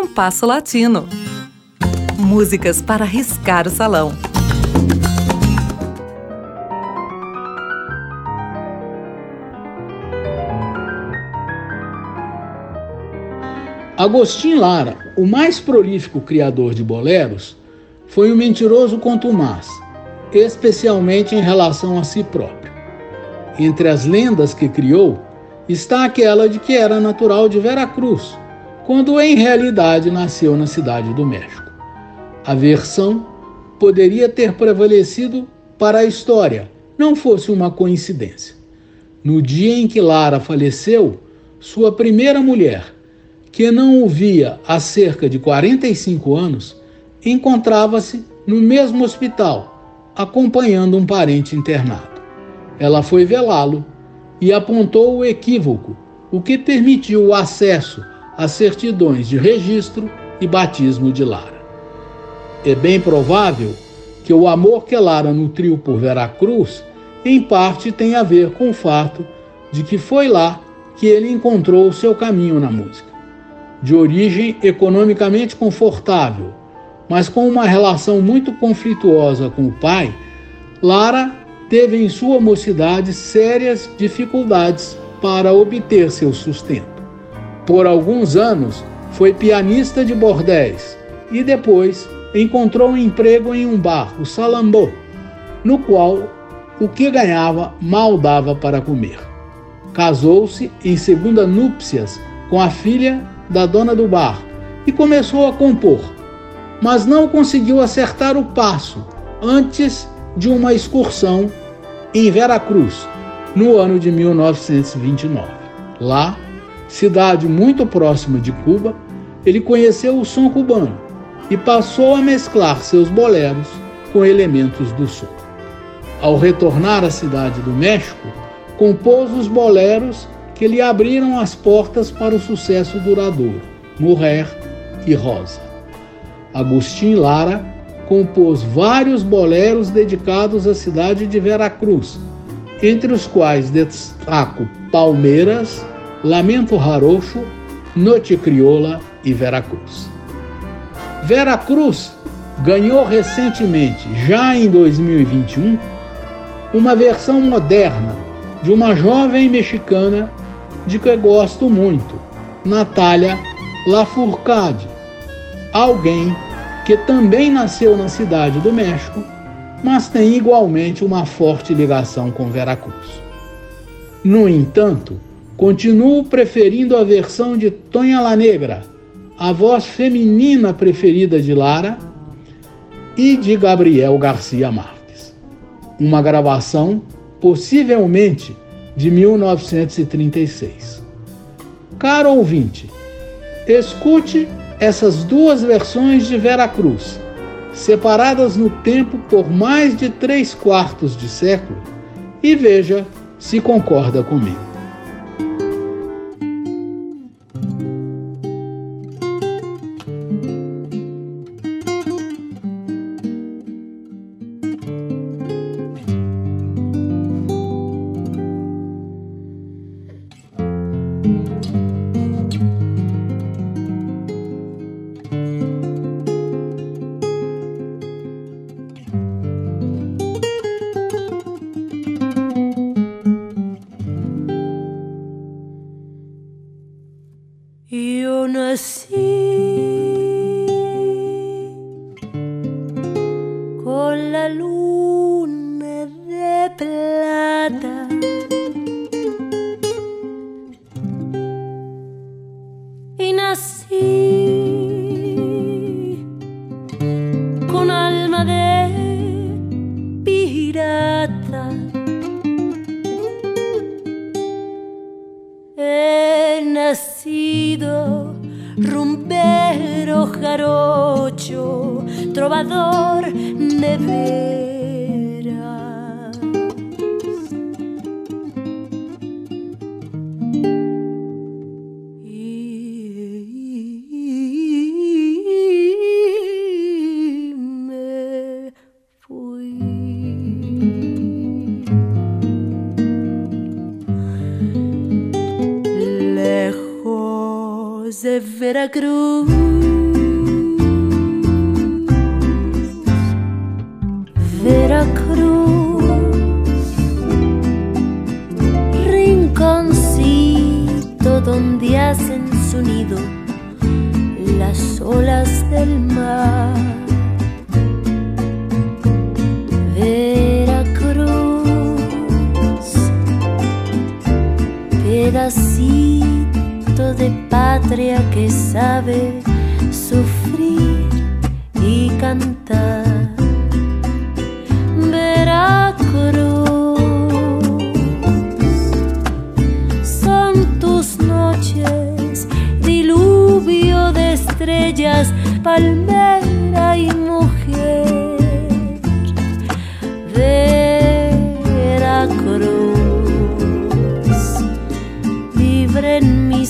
Compasso Latino. Músicas para riscar o salão. Agostinho Lara, o mais prolífico criador de boleros, foi um mentiroso contumaz, especialmente em relação a si próprio. Entre as lendas que criou está aquela de que era natural de Veracruz, quando em realidade nasceu na cidade do México. A versão poderia ter prevalecido para a história, não fosse uma coincidência. No dia em que Lara faleceu, sua primeira mulher, que não o via há cerca de 45 anos, encontrava-se no mesmo hospital, acompanhando um parente internado. Ela foi velá-lo e apontou o equívoco, o que permitiu o acesso às certidões de registro e batismo de Lara. É bem provável que o amor que Lara nutriu por Veracruz, em parte tem a ver com o fato de que foi lá que ele encontrou o seu caminho na música. De origem economicamente confortável, mas com uma relação muito conflituosa com o pai, Lara teve em sua mocidade sérias dificuldades para obter seu sustento. Por alguns anos foi pianista de bordéis e depois encontrou um emprego em um bar, o Salambô, no qual o que ganhava mal dava para comer. Casou-se em segunda núpcias com a filha da dona do bar e começou a compor, mas não conseguiu acertar o passo antes de uma excursão em Veracruz, no ano de 1929. Lá, cidade muito próxima de Cuba, ele conheceu o som cubano e passou a mesclar seus boleros com elementos do som. Ao retornar à cidade do México, compôs os boleros que lhe abriram as portas para o sucesso duradouro, Morrer e Rosa. Agostinho Lara compôs vários boleros dedicados à cidade de Veracruz, entre os quais destaco Palmeiras, Lamento Rarocho, Noite Crioula e Veracruz. Veracruz ganhou recentemente, já em 2021, uma versão moderna de uma jovem mexicana de que gosto muito, Natália Lafourcade, alguém que também nasceu na cidade do México, mas tem igualmente uma forte ligação com Veracruz. No entanto, continuo preferindo a versão de Tonha La Negra, a voz feminina preferida de Lara, e de Gabriel Garcia Marques. Uma gravação, possivelmente, de 1936. Caro ouvinte, escute essas duas versões de Veracruz, separadas no tempo por mais de três quartos de século, e veja se concorda comigo. así con la luna de plata. Nací. trovador de veras. Fui. Lejos de Veracruz. Donde hacen su nido las olas del mar. Veracruz, pedacito de patria que sabe Veracruz, libre en mi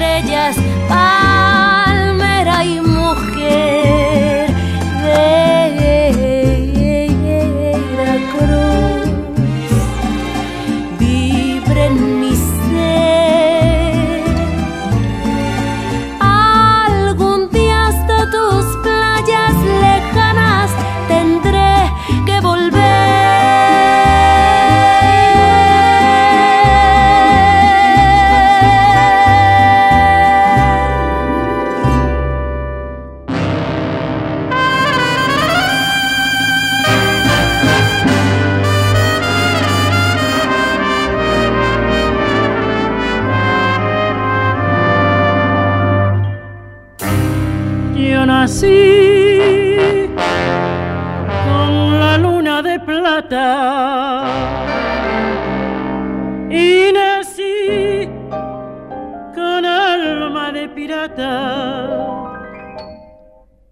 estrellas. Para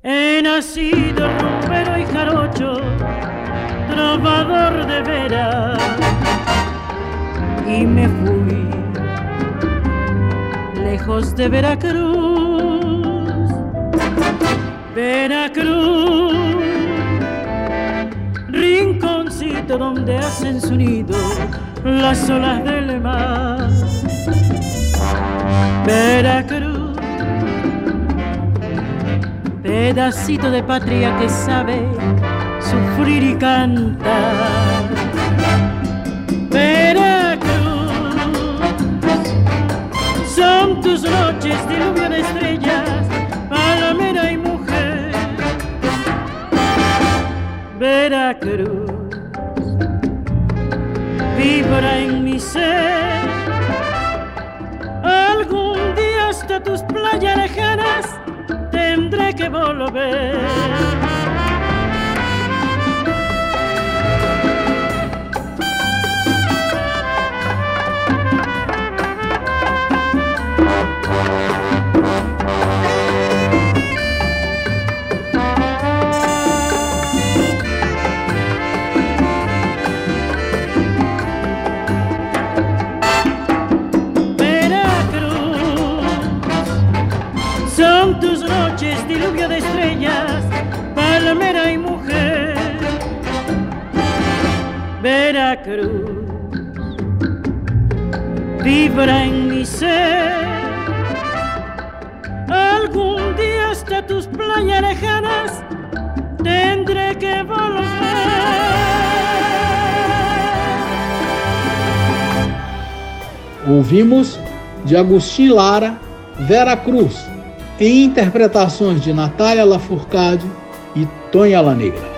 He nacido rompero y jarocho, trovador de veras, y me fui lejos de Veracruz. Veracruz, rinconcito donde hacen su nido las olas del mar. Veracruz. Patria que sabe sufrir y cantar. Veracruz, son tus noches diluvio de estrellas, palmera y mujer. Veracruz, vibra en mi ser. Que volver. Veracruz vibra en mi ser. Algún día hasta tus playas lejanas tendré que volver. Ouvimos de Agustín Lara, Vera Cruz, em interpretações de Natália Lafourcade e Tonha La Negra.